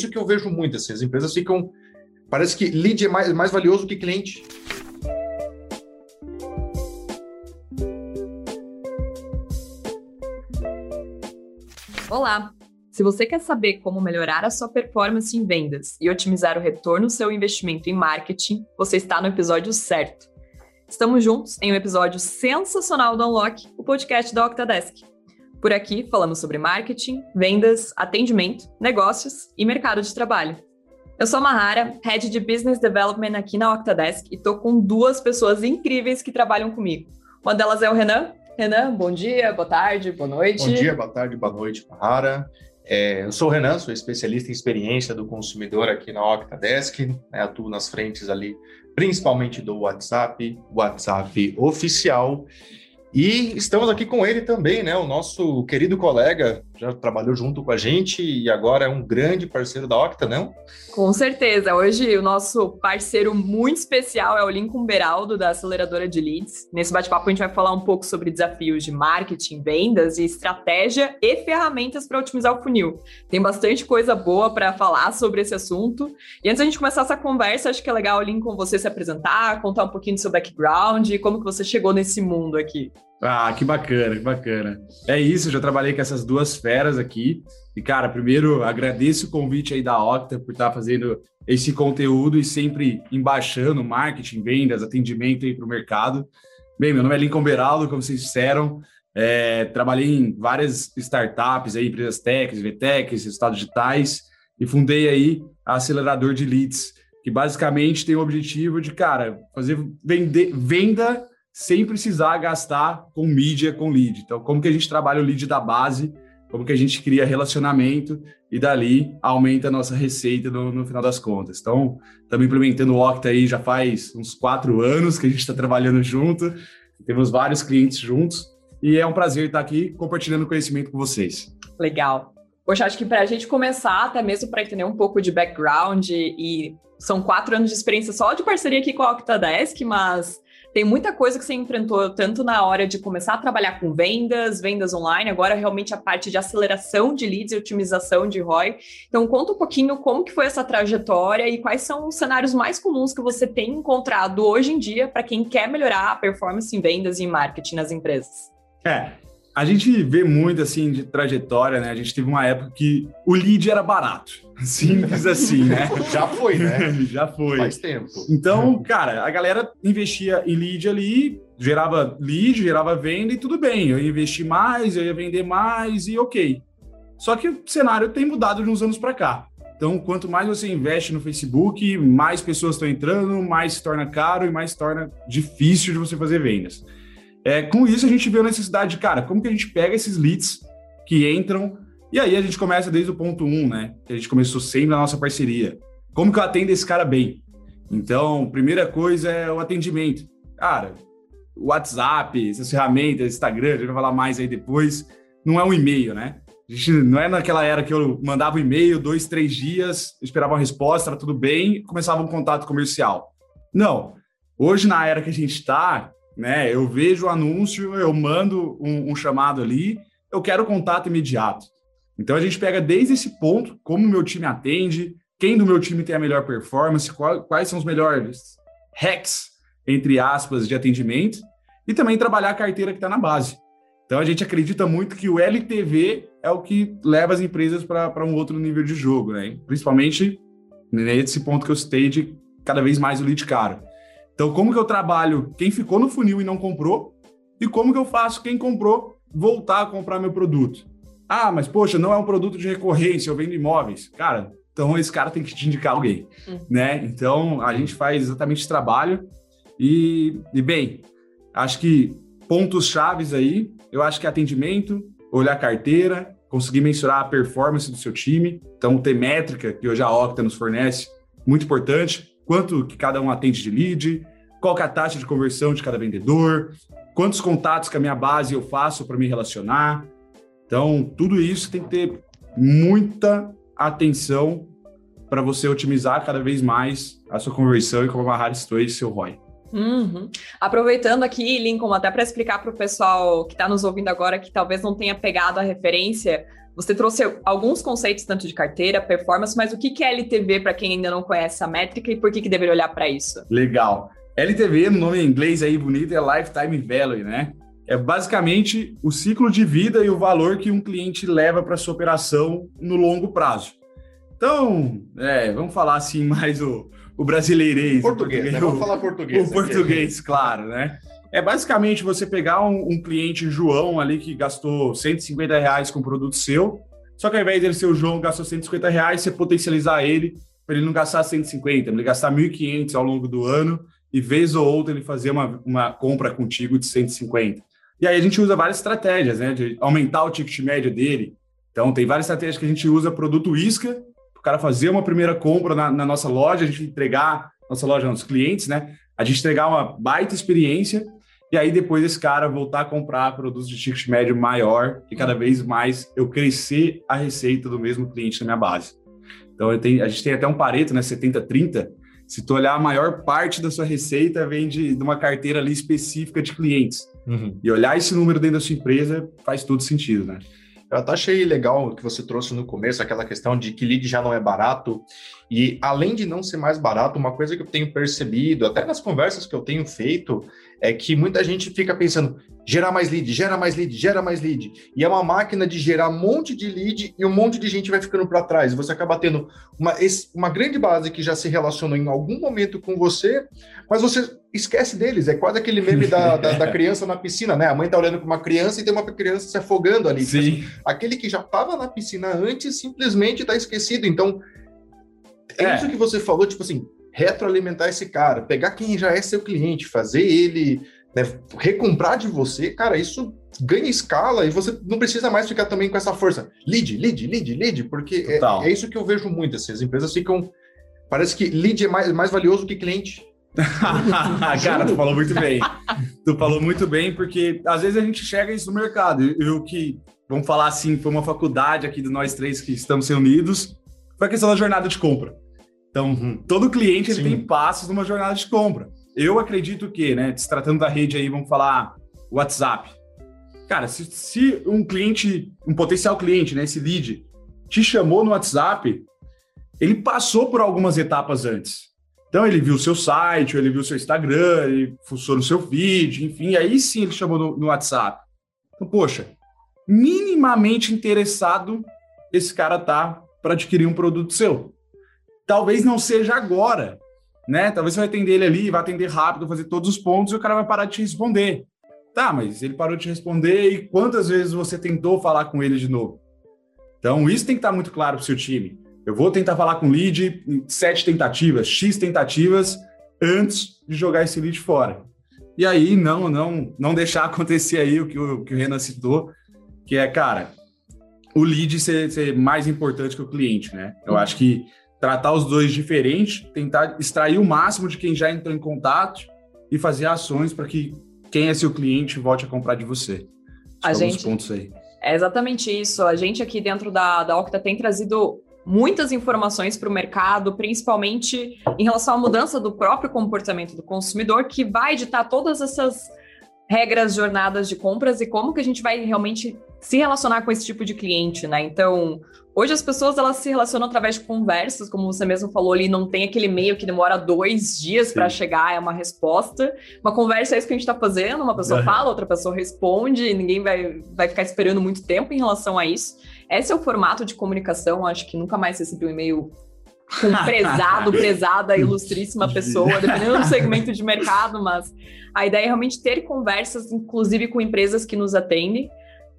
isso que eu vejo muito, assim, as empresas ficam... Parece que lead é mais, mais valioso que cliente. Olá! Se você quer saber como melhorar a sua performance em vendas e otimizar o retorno do seu investimento em marketing, você está no episódio certo. Estamos juntos em um episódio sensacional do Unlock, o podcast da Octadesk. Por aqui falamos sobre marketing, vendas, atendimento, negócios e mercado de trabalho. Eu sou a Mahara, Head de Business Development aqui na Octadesk e estou com duas pessoas incríveis que trabalham comigo. Uma delas é o Renan. Renan, bom dia, boa tarde, boa noite. Bom dia, boa tarde, boa noite, Mahara. É, eu sou o Renan, sou especialista em experiência do consumidor aqui na Octadesk, né, atuo nas frentes ali, principalmente do WhatsApp, WhatsApp oficial, e estamos aqui com ele também, né? O nosso querido colega, já trabalhou junto com a gente e agora é um grande parceiro da Octa, não? Com certeza. Hoje o nosso parceiro muito especial é o Lincoln Beraldo, da aceleradora de leads. Nesse bate-papo a gente vai falar um pouco sobre desafios de marketing, vendas e estratégia e ferramentas para otimizar o funil. Tem bastante coisa boa para falar sobre esse assunto. E antes da gente começar essa conversa, acho que é legal, Lincoln, você se apresentar, contar um pouquinho do seu background e como que você chegou nesse mundo aqui. Ah, que bacana, que bacana. É isso, já trabalhei com essas duas feras aqui. E, cara, primeiro agradeço o convite aí da Octa por estar fazendo esse conteúdo e sempre embaixando marketing, vendas, atendimento aí para o mercado. Bem, meu nome é Lincoln Beraldo, como vocês disseram. É, trabalhei em várias startups aí, empresas techs, VTechs, resultados digitais, e fundei aí a Acelerador de Leads, que basicamente tem o objetivo de, cara, fazer vender, venda sem precisar gastar com mídia, com lead. Então, como que a gente trabalha o lead da base, como que a gente cria relacionamento e dali aumenta a nossa receita no, no final das contas. Então, estamos implementando o Octa aí já faz uns quatro anos que a gente está trabalhando junto, temos vários clientes juntos e é um prazer estar aqui compartilhando conhecimento com vocês. Legal. Poxa, acho que para a gente começar, até mesmo para entender um pouco de background e são quatro anos de experiência só de parceria aqui com a Octadesk, mas tem muita coisa que você enfrentou, tanto na hora de começar a trabalhar com vendas, vendas online, agora realmente a parte de aceleração de leads e otimização de ROI. Então, conta um pouquinho como que foi essa trajetória e quais são os cenários mais comuns que você tem encontrado hoje em dia para quem quer melhorar a performance em vendas e em marketing nas empresas. É, a gente vê muito assim de trajetória, né? A gente teve uma época que o lead era barato. Simples assim, né? Já foi, né? Já foi. Faz tempo. Então, cara, a galera investia em lead ali, gerava lead, gerava venda e tudo bem. Eu ia investir mais, eu ia vender mais e ok. Só que o cenário tem mudado de uns anos para cá. Então, quanto mais você investe no Facebook, mais pessoas estão entrando, mais se torna caro e mais se torna difícil de você fazer vendas. É, com isso, a gente viu a necessidade de, cara, como que a gente pega esses leads que entram e aí a gente começa desde o ponto um, né? Que a gente começou sempre na nossa parceria. Como que eu atendo esse cara bem? Então, primeira coisa é o atendimento. Cara, o WhatsApp, essas ferramentas, Instagram, a gente vai falar mais aí depois, não é um e-mail, né? A gente não é naquela era que eu mandava um e-mail, dois, três dias, esperava uma resposta, era tudo bem, começava um contato comercial. Não. Hoje, na era que a gente está, né? Eu vejo o anúncio, eu mando um, um chamado ali, eu quero contato imediato. Então a gente pega desde esse ponto, como o meu time atende, quem do meu time tem a melhor performance, qual, quais são os melhores hacks, entre aspas, de atendimento, e também trabalhar a carteira que está na base. Então a gente acredita muito que o LTV é o que leva as empresas para um outro nível de jogo, né? Principalmente nesse ponto que eu citei de cada vez mais o lead caro. Então, como que eu trabalho quem ficou no funil e não comprou? E como que eu faço quem comprou voltar a comprar meu produto? Ah, mas poxa, não é um produto de recorrência, eu vendo imóveis. Cara, então esse cara tem que te indicar alguém, uhum. né? Então, a gente faz exatamente esse trabalho. E, e bem, acho que pontos chaves aí, eu acho que é atendimento, olhar a carteira, conseguir mensurar a performance do seu time. Então, ter métrica, que hoje a Octa nos fornece, muito importante. Quanto que cada um atende de lead, qual é a taxa de conversão de cada vendedor, quantos contatos com a minha base eu faço para me relacionar. Então, tudo isso tem que ter muita atenção para você otimizar cada vez mais a sua conversão e como amarrar estou seu ROI. Uhum. Aproveitando aqui, Lincoln, até para explicar para o pessoal que está nos ouvindo agora, que talvez não tenha pegado a referência, Você trouxe alguns conceitos tanto de carteira, performance, mas o que é LTV para quem ainda não conhece a métrica e por que, que deveria olhar para isso? Legal. LTV, no nome em inglês aí bonito, é Lifetime Value, né? É basicamente o ciclo de vida e o valor que um cliente leva para sua operação no longo prazo. Então, é, vamos falar assim mais o, o brasileirês. Português, o português, né? Vamos falar português. O português, claro, né? É basicamente você pegar um, um, cliente João ali que gastou 150 reais com um produto seu, só que ao invés dele ser o João gastou 150 reais, você potencializar ele para ele não gastar 150, ele gastar 1.500 ao longo do ano e vez ou outra ele fazer uma, uma compra contigo de 150. E aí a gente usa várias estratégias, né, de aumentar o ticket médio dele. Então tem várias estratégias que a gente usa produto isca, o cara fazer uma primeira compra na, na nossa loja, a gente entregar nossa loja aos clientes, né? A gente entregar uma baita experiência e aí depois esse cara voltar a comprar produtos de ticket médio maior e cada vez mais eu crescer a receita do mesmo cliente na minha base. Então tenho, a gente tem até um pareto, né, 70-30. Se tu olhar a maior parte da sua receita vem de, de uma carteira ali específica de clientes. Uhum. E olhar esse número dentro da sua empresa faz todo sentido, né? Eu até achei legal o que você trouxe no começo, aquela questão de que lead já não é barato. E além de não ser mais barato, uma coisa que eu tenho percebido, até nas conversas que eu tenho feito, é que muita gente fica pensando, gerar mais lead, gera mais lead, gera mais lead. E é uma máquina de gerar um monte de lead e um monte de gente vai ficando para trás. Você acaba tendo uma, uma grande base que já se relacionou em algum momento com você, mas você esquece deles. É quase aquele meme da, da, da criança na piscina, né? A mãe tá olhando para uma criança e tem uma criança se afogando ali. Sim. Aquele que já estava na piscina antes simplesmente está esquecido. Então, é, é isso que você falou, tipo assim, retroalimentar esse cara, pegar quem já é seu cliente, fazer ele né, recomprar de você, cara, isso ganha escala e você não precisa mais ficar também com essa força. Lead, lead, lead, lead, porque é, é, isso que eu vejo muito. Assim, as empresas ficam. Parece que lead é mais, mais valioso que cliente. cara, tu falou muito bem. tu falou muito bem, porque às vezes a gente chega isso no mercado. Eu que, vamos falar assim, foi uma faculdade aqui de nós três que estamos reunidos, foi a questão da jornada de compra. Então, uhum. todo cliente ele tem passos numa jornada de compra. Eu acredito que, né, se tratando da rede aí, vamos falar WhatsApp. Cara, se, se um cliente, um potencial cliente, né, esse lead, te chamou no WhatsApp, ele passou por algumas etapas antes. Então, ele viu o seu site, ele viu o seu Instagram, ele fuçou no seu feed, enfim, aí sim ele chamou no, no WhatsApp. Então, poxa, minimamente interessado esse cara tá para adquirir um produto seu. Talvez não seja agora, né? Talvez você vai atender ele ali, vai atender rápido, fazer todos os pontos e o cara vai parar de te responder. Tá, mas ele parou de te responder e quantas vezes você tentou falar com ele de novo? Então, isso tem que estar muito claro para o seu time. Eu vou tentar falar com o lead em sete tentativas, X tentativas, antes de jogar esse lead fora. E aí, não, não, não deixar acontecer aí o que o, que o Renan citou, que é, cara, o lead ser, ser mais importante que o cliente, né? Eu acho que tratar os dois diferentes, tentar extrair o máximo de quem já entrou em contato e fazer ações para que quem é seu cliente volte a comprar de você. A gente, pontos aí. É exatamente isso. A gente aqui dentro da, da Octa tem trazido muitas informações para o mercado, principalmente em relação à mudança do próprio comportamento do consumidor, que vai ditar todas essas regras, jornadas de compras e como que a gente vai realmente se relacionar com esse tipo de cliente, né? Então, hoje as pessoas elas se relacionam através de conversas, como você mesmo falou ali, não tem aquele e-mail que demora dois dias para chegar, é uma resposta. Uma conversa é isso que a gente está fazendo, uma pessoa fala, outra pessoa responde, e ninguém vai, vai ficar esperando muito tempo em relação a isso. Esse é o formato de comunicação, acho que nunca mais recebi um e-mail com um prezado, prezada, ilustríssima pessoa, dependendo do segmento de mercado, mas a ideia é realmente ter conversas, inclusive com empresas que nos atendem.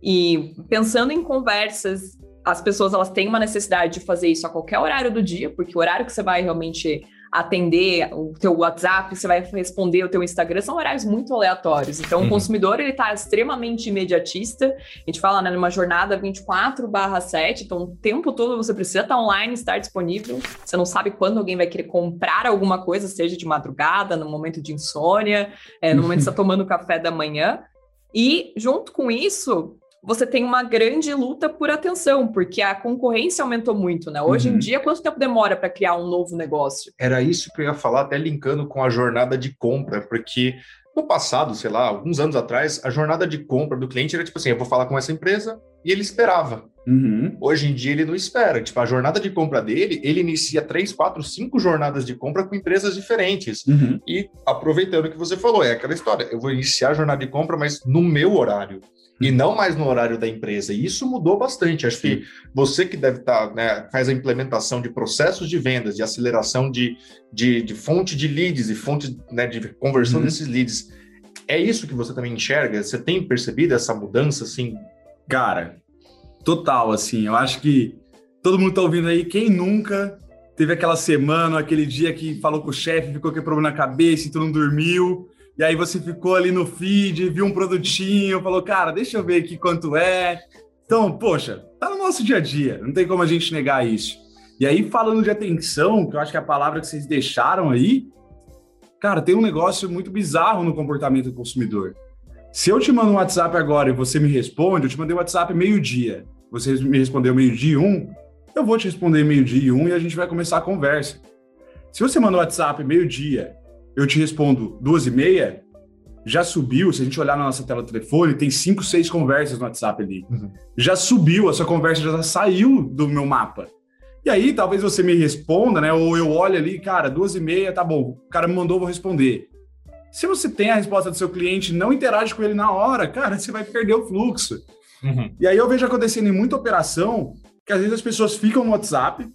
E pensando em conversas, as pessoas elas têm uma necessidade de fazer isso a qualquer horário do dia, porque o horário que você vai realmente atender o teu WhatsApp, você vai responder o teu Instagram, são horários muito aleatórios. Então, uhum. o consumidor, ele está extremamente imediatista. A gente fala, né, numa jornada 24 barra 7, então o tempo todo você precisa estar online, estar disponível. Você não sabe quando alguém vai querer comprar alguma coisa, seja de madrugada, no momento de insônia, é, no momento que você está tomando café da manhã. E, junto com isso, você tem uma grande luta por atenção, porque a concorrência aumentou muito, né? Hoje uhum. em dia, quanto tempo demora para criar um novo negócio? Era isso que eu ia falar, até linkando com a jornada de compra, porque No passado, sei lá, alguns anos atrás, a jornada de compra do cliente era tipo assim: eu vou falar com essa empresa e ele esperava. Uhum. Hoje em dia ele não espera. Tipo, a jornada de compra dele, ele inicia três, quatro, cinco jornadas de compra com empresas diferentes. Uhum. E aproveitando o que você falou, é aquela história: eu vou iniciar a jornada de compra, mas no meu horário. E não mais no horário da empresa. E isso mudou bastante. Acho Sim. que você que deve estar, né, faz a implementação de processos de vendas, de aceleração de, de, de fonte de leads e fonte né, de conversão uhum. desses leads. É isso que você também enxerga? Você tem percebido essa mudança, assim? Cara, total, assim. Eu acho que todo mundo tá ouvindo aí, quem nunca teve aquela semana, aquele dia que falou com o chefe, ficou com problema na cabeça e tu não dormiu, e aí você ficou ali no feed, viu um produtinho, falou, cara, deixa eu ver aqui quanto é. Então, poxa, tá no nosso dia a dia, não tem como a gente negar isso. E aí, falando de atenção, que eu acho que é a palavra que vocês deixaram aí, cara, tem um negócio muito bizarro no comportamento do consumidor. Se eu te mando um WhatsApp agora e você me responde, eu te mandei um WhatsApp meio-dia, você me respondeu meio-dia um, eu vou te responder meio-dia um e a gente vai começar a conversa. Se você manda um WhatsApp meio-dia eu te respondo duas e meia, já subiu, se a gente olhar na nossa tela do telefone, tem cinco, seis conversas no WhatsApp ali. Uhum. Já subiu, a sua conversa já saiu do meu mapa. E aí, talvez você me responda, né? Ou eu olhe ali, cara, duas e meia, tá bom. O cara me mandou, vou responder. Se você tem a resposta do seu cliente, não interage com ele na hora, cara, você vai perder o fluxo. Uhum. E aí eu vejo acontecendo em muita operação que às vezes as pessoas ficam no WhatsApp,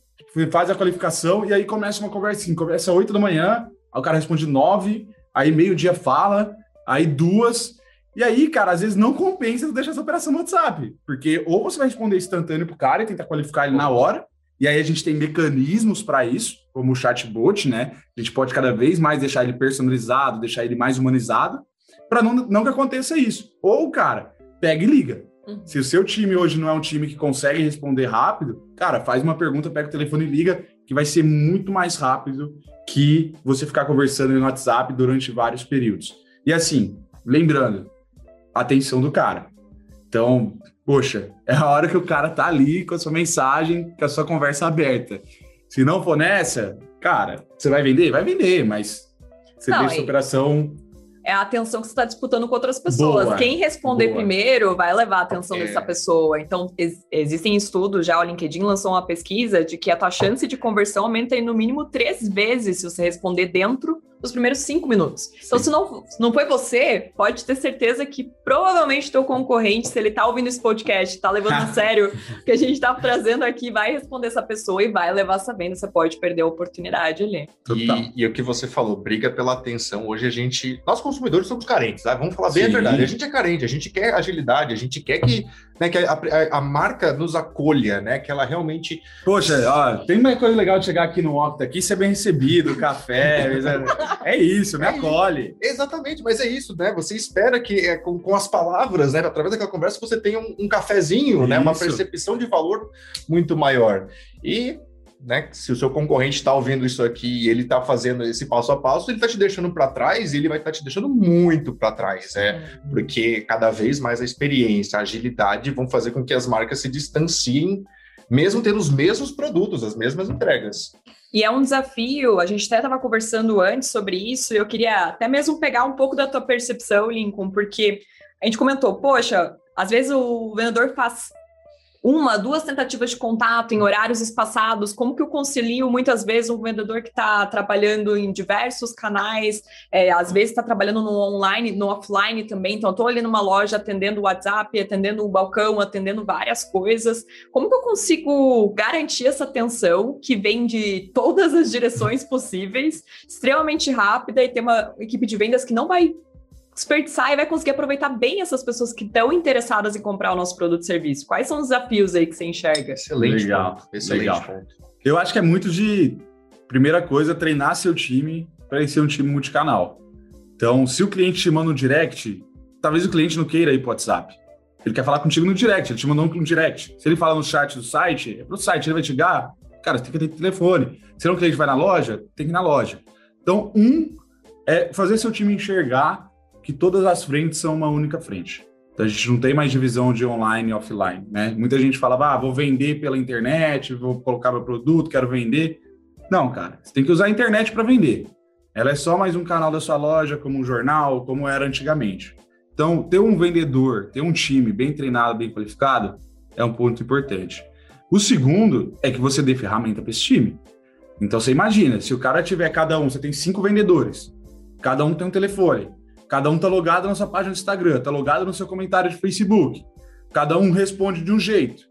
faz a qualificação e aí começa uma conversinha. Começa às 8 da manhã, Aí o cara responde nove, aí meio-dia fala, aí duas. E aí, cara, às vezes não compensa deixar essa operação no WhatsApp. Porque ou você vai responder instantâneo pro cara e tentar qualificar ele na hora, e aí a gente tem mecanismos para isso, como o chatbot, né? A gente pode cada vez mais deixar ele personalizado, deixar ele mais humanizado, para não, não que aconteça isso. Ou, cara, pega e liga. Uhum. Se o seu time hoje não é um time que consegue responder rápido, cara, faz uma pergunta, pega o telefone e liga, que vai ser muito mais rápido que você ficar conversando no WhatsApp durante vários períodos. E assim, lembrando, atenção do cara. Então, poxa, é a hora que o cara tá ali com a sua mensagem, com a sua conversa aberta. Se não for nessa, cara, você vai vender? Vai vender, mas você não, deixa a operação é a atenção que você está disputando com outras pessoas. Boa, Quem responder boa. primeiro vai levar a atenção é. dessa pessoa. Então, ex existem estudos, já o LinkedIn lançou uma pesquisa de que a tua chance de conversão aumenta em no mínimo três vezes se você responder dentro dos primeiros cinco minutos. Então, se não, se não foi você, pode ter certeza que provavelmente teu concorrente, se ele tá ouvindo esse podcast, tá levando a sério o que a gente tá trazendo aqui, vai responder essa pessoa e vai levar essa venda. Você pode perder a oportunidade ali. E, e, o que você falou, briga pela atenção. Hoje a gente, nós consumidores somos carentes, tá? vamos falar bem Sim. a verdade. A gente é carente, a gente quer agilidade, a gente quer que, né, que a, a, a, marca nos acolha, né? Que ela realmente. Poxa, ó, tem uma coisa legal de chegar aqui no Octa aqui, ser bem recebido, café. É isso, me é acolhe. Isso. Exatamente, mas é isso, né? Você espera que é, com, com as palavras, né? Através daquela conversa, você tenha um, um cafezinho, isso. né? Uma percepção de valor muito maior. E né, se o seu concorrente está ouvindo isso aqui e ele está fazendo esse passo a passo, ele está te deixando para trás e ele vai estar tá te deixando muito para trás, né? Porque cada vez mais a experiência, a agilidade vão fazer com que as marcas se distanciem, mesmo tendo os mesmos produtos, as mesmas entregas. E é um desafio, a gente até estava conversando antes sobre isso, e eu queria até mesmo pegar um pouco da tua percepção, Lincoln, porque a gente comentou, poxa, às vezes o vendedor faz uma, duas tentativas de contato em horários espaçados, como que eu concilio muitas vezes um vendedor que está trabalhando em diversos canais, é, às vezes está trabalhando no online, no offline também, então estou ali numa loja atendendo o WhatsApp, atendendo o balcão, atendendo várias coisas. Como que eu consigo garantir essa atenção que vem de todas as direções possíveis, extremamente rápida e ter uma equipe de vendas que não vai desperdiçar e vai conseguir aproveitar bem essas pessoas que estão interessadas em comprar o nosso produto e serviço? Quais são os desafios aí que você enxerga? Excelente, legal, ponto. excelente legal. ponto. Eu acho que é muito de primeira coisa treinar seu time para ele ser um time multicanal. Então, se o cliente te manda um direct, talvez o cliente não queira ir para o WhatsApp. Ele quer falar contigo no direct, ele te mandou um direct. Se ele fala no chat do site, é pro site, ele vai te ligar, cara, você tem que ter telefone. Se não o cliente vai na loja, tem que ir na loja. Então, um é fazer seu time enxergar que todas as frentes são uma única frente. Então a gente não tem mais divisão de online e offline, né? Muita gente falava, ah, vou vender pela internet, vou colocar meu produto, quero vender. Não, cara, você tem que usar a internet para vender. Ela é só mais um canal da sua loja, como um jornal, como era antigamente. Então, ter um vendedor, ter um time bem treinado, bem qualificado, é um ponto importante. O segundo é que você dê ferramenta para esse time. Então, você imagina, se o cara tiver cada um, você tem cinco vendedores, cada um tem um telefone, cada um tá logado na sua página do Instagram, tá logado no seu comentário de Facebook, cada um responde de um jeito.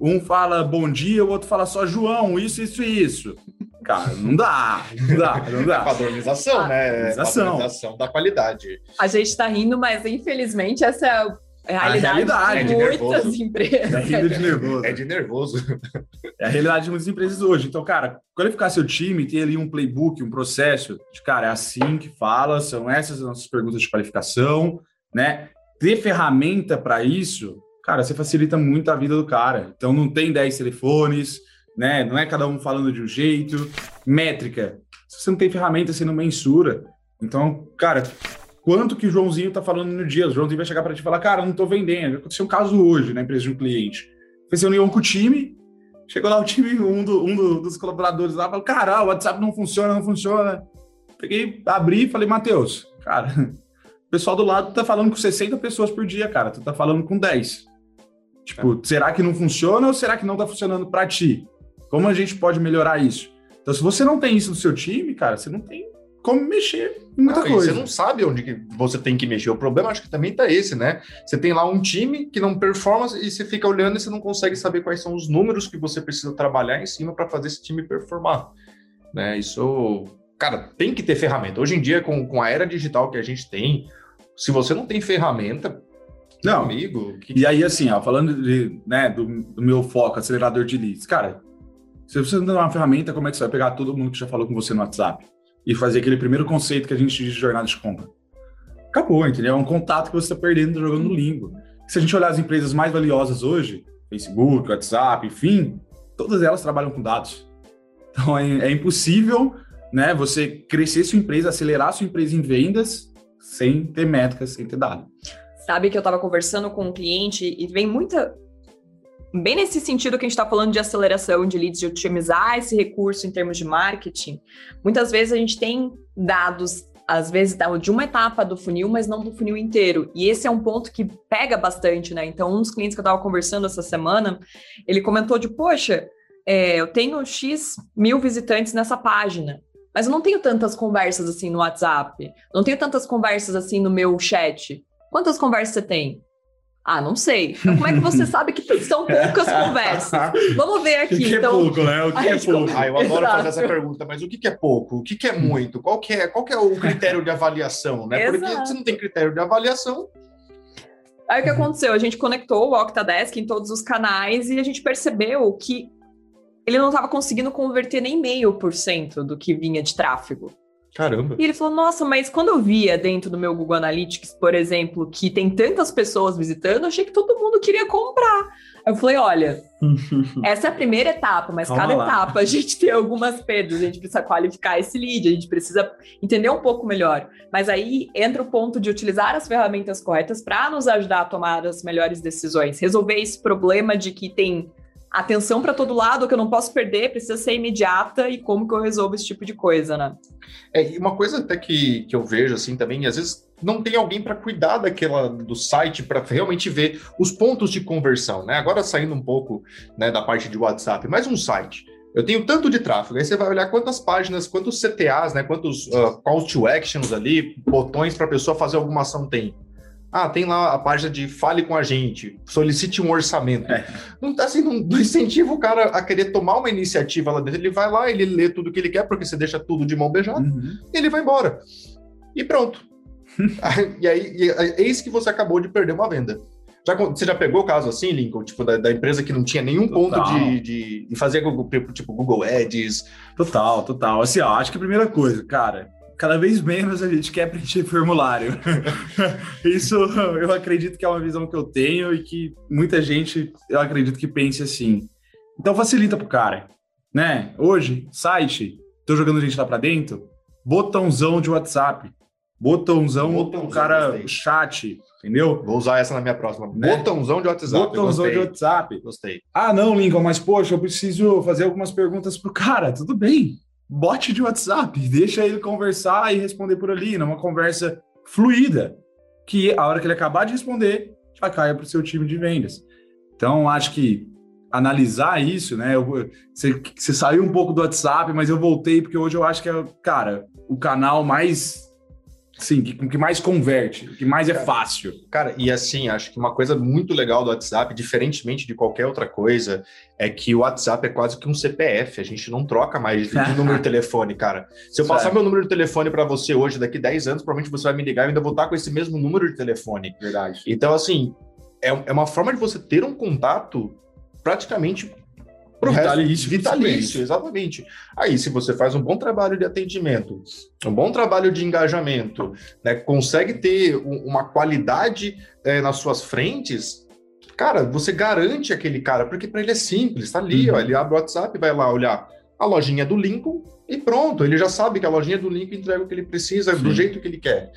Um fala bom dia, o outro fala só João, isso, isso e isso. Cara, não dá, não dá, não dá. Padronização, né? Padronização. Padronização da qualidade. A gente tá rindo, mas infelizmente essa é a realidade, realidade, de de muitas nervoso. empresas. É de nervoso. É de nervoso. É a realidade de muitas empresas hoje. Então, cara, qualificar seu time, ter ali um playbook, um processo de, cara, é assim que fala, são essas as nossas perguntas de qualificação, né? Ter ferramenta para isso, cara, você facilita muito a vida do cara. Então, não tem 10 telefones, né? Não é cada um falando de um jeito. Métrica. Se você não tem ferramenta, você não mensura. Então, cara, quanto que o Joãozinho tá falando no dia? O Joãozinho vai chegar para te falar, cara, não tô vendendo. Aconteceu um caso hoje na empresa de um cliente. Fez reunião com o time, chegou lá o time, um, do- um do- dos colaboradores lá, falou, cara, o WhatsApp não funciona, não funciona. Peguei, abri e falei, Matheus, cara, o pessoal do lado tá falando com 60 pessoas por dia, cara, tu tá falando com 10. Tipo, será que não funciona ou será que não tá funcionando para ti? Como a gente pode melhorar isso? Então, se você não tem isso no seu time, cara, você não tem como mexer em muita e coisa. Você não sabe onde que você tem que mexer. O problema acho que também tá esse, né? Você tem lá um time que não performa e você fica olhando e você não consegue saber quais são os números que você precisa trabalhar em cima para fazer esse time performar. Né? Isso, cara, tem que ter ferramenta. Hoje em dia, com, com a era digital que a gente tem, se você não tem ferramenta, Não. amigo, que E aí, assim, ó, falando de, né, do, do meu foco, acelerador de leads, cara, se você não tem uma ferramenta, como é que você vai pegar todo mundo que já falou com você no WhatsApp e fazer aquele primeiro conceito que a gente diz de jornada de compra? Acabou, entendeu? É um contato que você está perdendo jogando no limbo. Se a gente olhar as empresas mais valiosas hoje, Facebook, WhatsApp, enfim, todas elas trabalham com dados. Então é, é impossível, né, você crescer sua empresa, acelerar sua empresa em vendas sem ter métricas, sem ter dado. Sabe que eu tava conversando com um cliente e vem muita. Bem nesse sentido que a gente está falando de aceleração de leads, de otimizar esse recurso em termos de marketing, muitas vezes a gente tem dados, às vezes, de uma etapa do funil, mas não do funil inteiro. E esse é um ponto que pega bastante, né? Então, um dos clientes que eu estava conversando essa semana, ele comentou de, poxa, é, eu tenho X mil visitantes nessa página. Mas eu não tenho tantas conversas assim no WhatsApp. Não tenho tantas conversas assim no meu chat. Quantas conversas você tem? Ah, não sei. Então, como é que você sabe que são poucas conversas? Vamos ver O aqui. que, que então, é pouco, né? O que, que é gente pouco? Ah, eu adoro Exato. fazer essa pergunta, mas o que, que é pouco? O que, que é muito? Qual que é, qual que é o critério de avaliação, né? Porque se não tem critério de avaliação, Aí o que aconteceu? A gente conectou o Octadesk em todos os canais e a gente percebeu que ele não estava conseguindo converter nem meio por cento do que vinha de tráfego. Caramba. E ele falou: Nossa, mas quando eu via dentro do meu Google Analytics, por exemplo, que tem tantas pessoas visitando, achei que todo mundo queria comprar. Eu falei: Olha, essa é a primeira etapa, mas Calma cada lá. etapa a gente tem algumas perdas, a gente precisa qualificar esse lead, a gente precisa entender um pouco melhor. Mas aí entra o ponto de utilizar as ferramentas corretas para nos ajudar a tomar as melhores decisões, resolver esse problema de que tem atenção para todo lado, que eu não posso perder, precisa ser imediata e como que eu resolvo esse tipo de coisa, né? É, e uma coisa até que, que eu vejo assim também, às vezes não tem alguém para cuidar daquela do site para realmente ver os pontos de conversão, né? Agora saindo um pouco né, da parte de WhatsApp, mais um site. Eu tenho tanto de tráfego, aí você vai olhar quantas páginas, quantos CTAs, né, quantos uh, call to actions ali, botões para a pessoa fazer alguma ação tem. Ah, tem lá a página de fale com a gente, solicite um orçamento. É. Não tá assim, não, não incentiva o cara a querer tomar uma iniciativa lá dentro. Ele vai lá, ele lê tudo que ele quer, porque você deixa tudo de mão beijada Uhum. e ele vai embora. E pronto. e aí, e, é eis que você acabou de perder uma venda. Já, você já pegou o caso assim, Lincoln? Tipo, da, da empresa que não tinha nenhum Total. ponto de, de, de fazer Google, tipo Google Ads. Total, total. Assim, ó, acho que a primeira coisa, cara, cada vez menos a gente quer preencher formulário. Isso eu acredito que é uma visão que eu tenho e que muita gente, eu acredito que pense assim. Então facilita pro cara, né? Hoje, site, tô jogando gente lá pra dentro, botãozão de WhatsApp, botãozão, Botãozão, o cara, gostei. chat, entendeu? Vou usar essa na minha próxima. Né? Botãozão de WhatsApp. Botãozão de gostei. WhatsApp. Gostei. Ah, não, Lincoln, mas poxa, eu preciso fazer algumas perguntas pro cara. Tudo bem. Bot de WhatsApp, deixa ele conversar e responder por ali, numa conversa fluida, que a hora que ele acabar de responder, já caia para o seu time de vendas. Então, acho que analisar isso, né? Você, você saiu um pouco do WhatsApp, mas eu voltei porque hoje eu acho que é, cara, o canal mais Sim, que, que mais converte, que mais é fácil. Cara, e assim, acho que uma coisa muito legal do WhatsApp, diferentemente de qualquer outra coisa, é que o WhatsApp é quase que um CPF. A gente não troca mais de número de telefone, cara. Se eu passar meu número de telefone para você hoje, daqui 10 anos, provavelmente você vai me ligar e ainda vou estar com esse mesmo número de telefone. Verdade. Então, assim, é, é uma forma de você ter um contato praticamente Pro vitalício, resto, vitalício, exatamente. Aí, se você faz um bom trabalho de atendimento, um bom trabalho de engajamento, né, consegue ter um, uma qualidade é, nas suas frentes, cara, você garante aquele cara, porque para ele é simples, tá ali, uhum. ó, ele abre o WhatsApp, vai lá olhar a lojinha do Lincoln e pronto, ele já sabe que a lojinha do Lincoln entrega o que ele precisa Sim. do jeito que ele quer.